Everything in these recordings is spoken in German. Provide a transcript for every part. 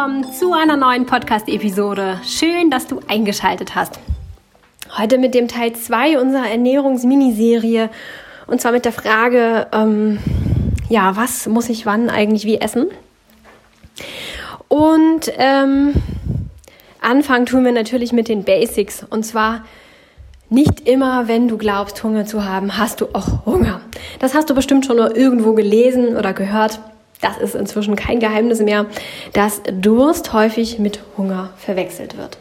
willkommen zu einer neuen Podcast-Episode. Schön, dass du eingeschaltet hast. Heute mit dem Teil 2 unserer Ernährungsminiserie und zwar mit der Frage, ähm, ja, was muss ich wann eigentlich wie essen? Und ähm, anfangen tun wir natürlich mit den Basics und zwar nicht immer, wenn du glaubst, Hunger zu haben, hast du auch Hunger. Das hast du bestimmt schon irgendwo gelesen oder gehört das ist inzwischen kein Geheimnis mehr, dass Durst häufig mit Hunger verwechselt wird.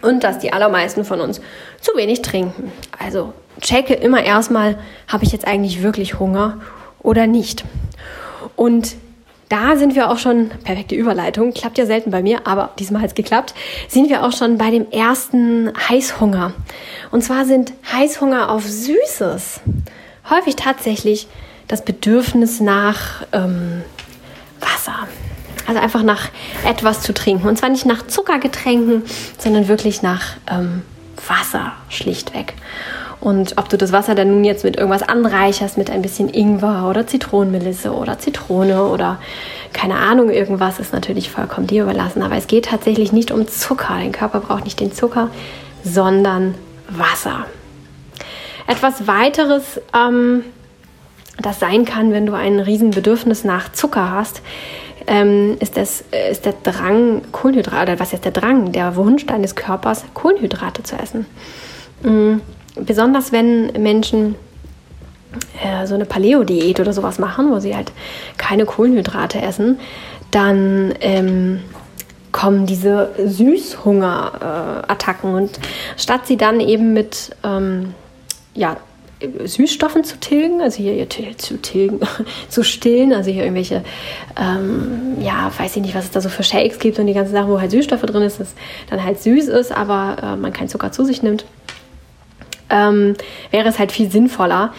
Und dass die allermeisten von uns zu wenig trinken. Also checke immer erstmal, habe ich jetzt eigentlich wirklich Hunger oder nicht. Und da sind wir auch schon, perfekte Überleitung, klappt ja selten bei mir, aber diesmal hat es geklappt, sind wir auch schon bei dem ersten Heißhunger. Und zwar sind Heißhunger auf Süßes häufig tatsächlich das Bedürfnis nach ähm, Wasser. Also einfach nach etwas zu trinken. Und zwar nicht nach Zuckergetränken, sondern wirklich nach ähm, Wasser schlichtweg. Und ob du das Wasser dann nun jetzt mit irgendwas anreicherst, mit ein bisschen Ingwer oder Zitronenmelisse oder Zitrone oder keine Ahnung, irgendwas ist natürlich vollkommen dir überlassen. Aber es geht tatsächlich nicht um Zucker. Dein Körper braucht nicht den Zucker, sondern Wasser. Etwas weiteres, ähm, das sein kann, wenn du ein Riesenbedürfnis nach Zucker hast, ähm, ist, das, ist der Drang, Kohlenhydrate, oder was ist der Drang, der Wunsch deines Körpers, Kohlenhydrate zu essen. Mhm. Besonders wenn Menschen äh, so eine Paleo-Diät oder sowas machen, wo sie halt keine Kohlenhydrate essen, dann ähm, kommen diese Süßhunger-Attacken. Äh, und statt sie dann eben mit ähm, ja, Süßstoffen zu tilgen, also hier zu tilgen, zu stillen, also hier irgendwelche, ähm, ja, weiß ich nicht, was es da so für Shakes gibt und die ganzen Sachen, wo halt Süßstoffe drin ist, das dann halt süß ist, aber äh, man keinen Zucker zu sich nimmt, ähm, wäre es halt viel sinnvoller,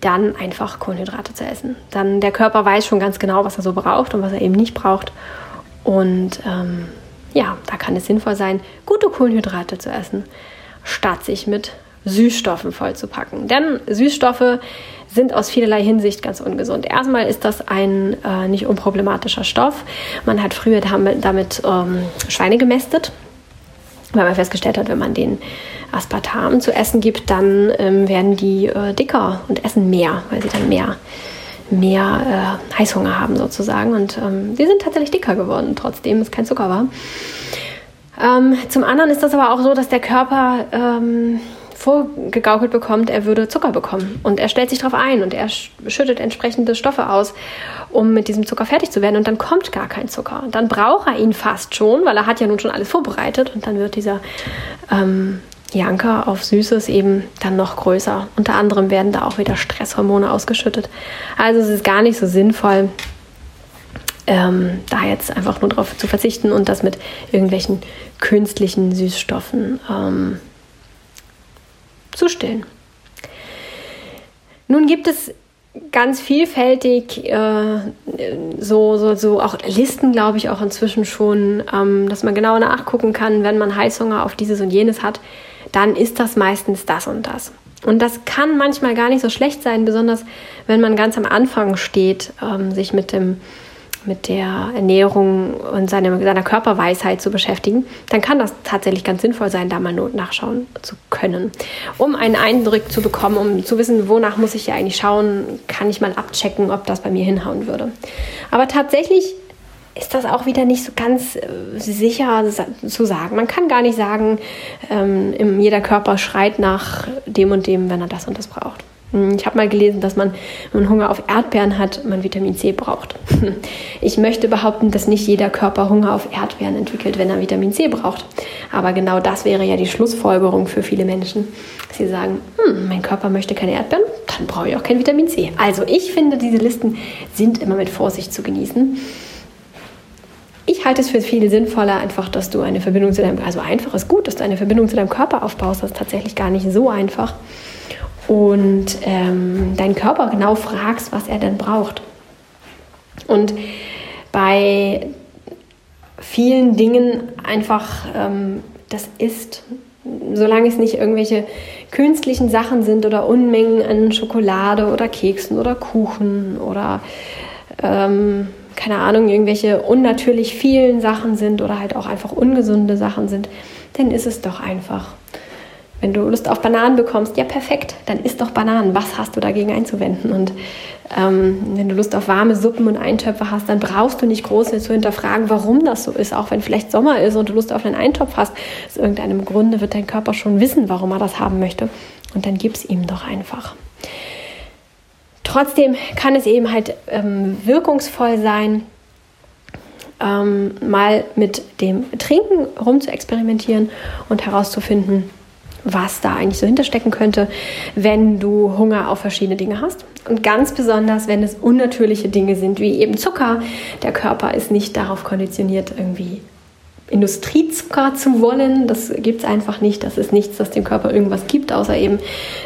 dann einfach Kohlenhydrate zu essen. Dann der Körper weiß schon ganz genau, was er so braucht und was er eben nicht braucht. Und ähm, ja, da kann es sinnvoll sein, gute Kohlenhydrate zu essen, statt sich mit Süßstoffen vollzupacken. Denn Süßstoffe sind aus vielerlei Hinsicht ganz ungesund. Erstmal ist das ein äh, nicht unproblematischer Stoff. Man hat früher damit, damit ähm, Schweine gemästet, weil man festgestellt hat, wenn man den Aspartam zu essen gibt, dann ähm, werden die äh, dicker und essen mehr, weil sie dann mehr mehr äh, Heißhunger haben sozusagen. Und ähm, die sind tatsächlich dicker geworden, trotzdem es kein Zucker war. Ähm, zum anderen ist das aber auch so, dass der Körper ähm, vorgegaukelt bekommt, er würde Zucker bekommen. Und er stellt sich darauf ein und er schüttet entsprechende Stoffe aus, um mit diesem Zucker fertig zu werden. Und dann kommt gar kein Zucker. Dann braucht er ihn fast schon, weil er hat ja nun schon alles vorbereitet. Und dann wird dieser ähm, Janker auf Süßes eben dann noch größer. Unter anderem werden da auch wieder Stresshormone ausgeschüttet. Also es ist gar nicht so sinnvoll, ähm, da jetzt einfach nur darauf zu verzichten und das mit irgendwelchen künstlichen Süßstoffen ähm, zu stillen. Nun gibt es ganz vielfältig äh, so, so, so auch Listen, glaube ich, auch inzwischen schon, ähm, dass man genau nachgucken kann, wenn man Heißhunger auf dieses und jenes hat, dann ist das meistens das und das. Und das kann manchmal gar nicht so schlecht sein, besonders wenn man ganz am Anfang steht, ähm, sich mit dem mit der Ernährung und seine, seiner Körperweisheit zu beschäftigen, dann kann das tatsächlich ganz sinnvoll sein, da mal Not nachschauen zu können. Um einen Eindruck zu bekommen, um zu wissen, wonach muss ich ja eigentlich schauen, kann ich mal abchecken, ob das bei mir hinhauen würde. Aber tatsächlich ist das auch wieder nicht so ganz äh, sicher zu sagen. Man kann gar nicht sagen, ähm, jeder Körper schreit nach dem und dem, wenn er das und das braucht. Hm, ich habe mal gelesen, dass man, wenn man Hunger auf Erdbeeren hat, man Vitamin C braucht. Ich möchte behaupten, dass nicht jeder Körper Hunger auf Erdbeeren entwickelt, wenn er Vitamin C braucht. Aber genau das wäre ja die Schlussfolgerung für viele Menschen. Sie sagen, hm, mein Körper möchte keine Erdbeeren, dann brauche ich auch kein Vitamin C. Also ich finde, diese Listen sind immer mit Vorsicht zu genießen. Ich halte es für viel sinnvoller, einfach, dass du eine Verbindung zu deinem, also einfach ist gut, dass du eine Verbindung zu deinem Körper aufbaust. Das ist tatsächlich gar nicht so einfach und ähm, deinen Körper genau fragst, was er denn braucht. Und bei vielen Dingen einfach ähm, das ist, solange es nicht irgendwelche künstlichen Sachen sind oder Unmengen an Schokolade oder Keksen oder Kuchen oder ähm, keine Ahnung, irgendwelche unnatürlich vielen Sachen sind oder halt auch einfach ungesunde Sachen sind, dann ist es doch einfach. Wenn du Lust auf Bananen bekommst, ja perfekt, dann isst doch Bananen. Was hast du dagegen einzuwenden? Und ähm, wenn du Lust auf warme Suppen und Eintöpfe hast, dann brauchst du nicht groß zu hinterfragen, warum das so ist. Auch wenn vielleicht Sommer ist und du Lust auf einen Eintopf hast, aus irgendeinem Grunde wird dein Körper schon wissen, warum er das haben möchte. Und dann gib es ihm doch einfach. Trotzdem kann es eben halt ähm, wirkungsvoll sein, ähm, mal mit dem Trinken rum zu experimentieren und herauszufinden, was da eigentlich so hinterstecken könnte, wenn du Hunger auf verschiedene Dinge hast. Und ganz besonders, wenn es unnatürliche Dinge sind, wie eben Zucker. Der Körper ist nicht darauf konditioniert, irgendwie Industriezucker zu wollen. Das gibt es einfach nicht. Das ist nichts, das dem Körper irgendwas gibt, außer eben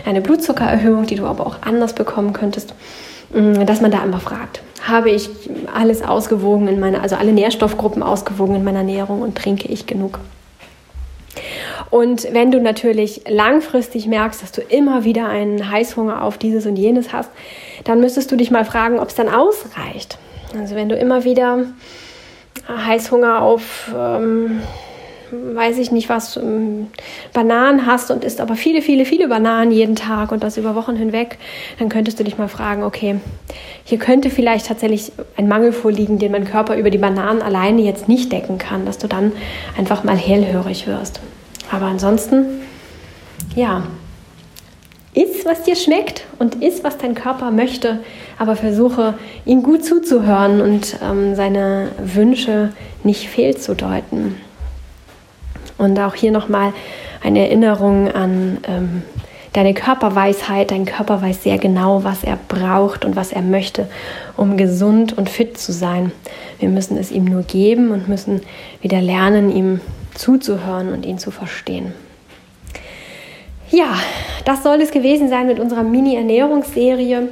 eine Blutzuckererhöhung, die du aber auch anders bekommen könntest. Mm, dass man da immer fragt, habe ich alles ausgewogen in meiner, also alle Nährstoffgruppen ausgewogen in meiner Ernährung und trinke ich genug? Und wenn du natürlich langfristig merkst, dass du immer wieder einen Heißhunger auf dieses und jenes hast, dann müsstest du dich mal fragen, ob es dann ausreicht. Also wenn du immer wieder Heißhunger auf, ähm, weiß ich nicht was, ähm, Bananen hast und isst aber viele, viele, viele Bananen jeden Tag und das über Wochen hinweg, dann könntest du dich mal fragen, okay, hier könnte vielleicht tatsächlich ein Mangel vorliegen, den mein Körper über die Bananen alleine jetzt nicht decken kann, dass du dann einfach mal hellhörig wirst. Aber ansonsten, ja, iss, was dir schmeckt und iss, was dein Körper möchte, aber versuche, ihm gut zuzuhören und ähm, seine Wünsche nicht fehlzudeuten. Und auch hier nochmal eine Erinnerung an ähm, deine Körperweisheit. Dein Körper weiß sehr genau, was er braucht und was er möchte, um gesund und fit zu sein. Wir müssen es ihm nur geben und müssen wieder lernen, ihm zuzuhören und ihn zu verstehen. Ja, das soll es gewesen sein mit unserer Mini-Ernährungsserie.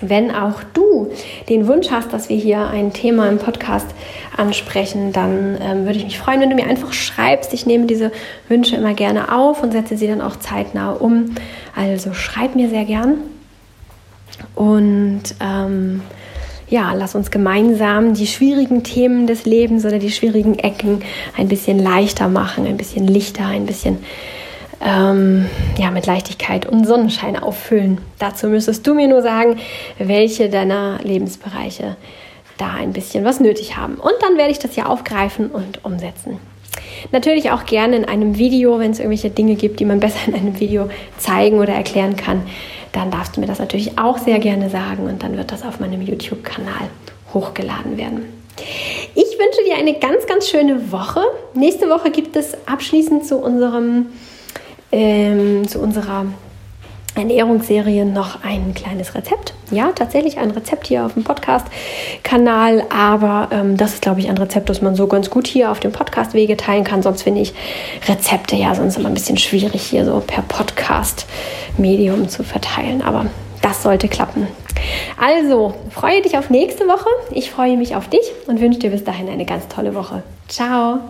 Wenn auch du den Wunsch hast, dass wir hier ein Thema im Podcast ansprechen, dann ähm, würde ich mich freuen, wenn du mir einfach schreibst. Ich nehme diese Wünsche immer gerne auf und setze sie dann auch zeitnah um. Also schreib mir sehr gern. Und ähm, ja, lass uns gemeinsam die schwierigen Themen des Lebens oder die schwierigen Ecken ein bisschen leichter machen, ein bisschen lichter, ein bisschen ähm, ja, mit Leichtigkeit und Sonnenschein auffüllen. Dazu müsstest du mir nur sagen, welche deiner Lebensbereiche da ein bisschen was nötig haben. Und dann werde ich das hier aufgreifen und umsetzen. Natürlich auch gerne in einem Video, wenn es irgendwelche Dinge gibt, die man besser in einem Video zeigen oder erklären kann, dann darfst du mir das natürlich auch sehr gerne sagen und dann wird das auf meinem YouTube-Kanal hochgeladen werden. Ich wünsche dir eine ganz, ganz schöne Woche. Nächste Woche gibt es abschließend zu unserem ähm, zu unserer Ernährungsserie noch ein kleines Rezept. Ja, tatsächlich ein Rezept hier auf dem Podcast-Kanal, aber ähm, das ist, glaube ich, ein Rezept, das man so ganz gut hier auf dem Podcast-Wege teilen kann. Sonst finde ich Rezepte ja sonst immer ein bisschen schwierig hier so per Podcast-Medium zu verteilen. Aber das sollte klappen. Also, freue dich auf nächste Woche. Ich freue mich auf dich und wünsche dir bis dahin eine ganz tolle Woche. Ciao!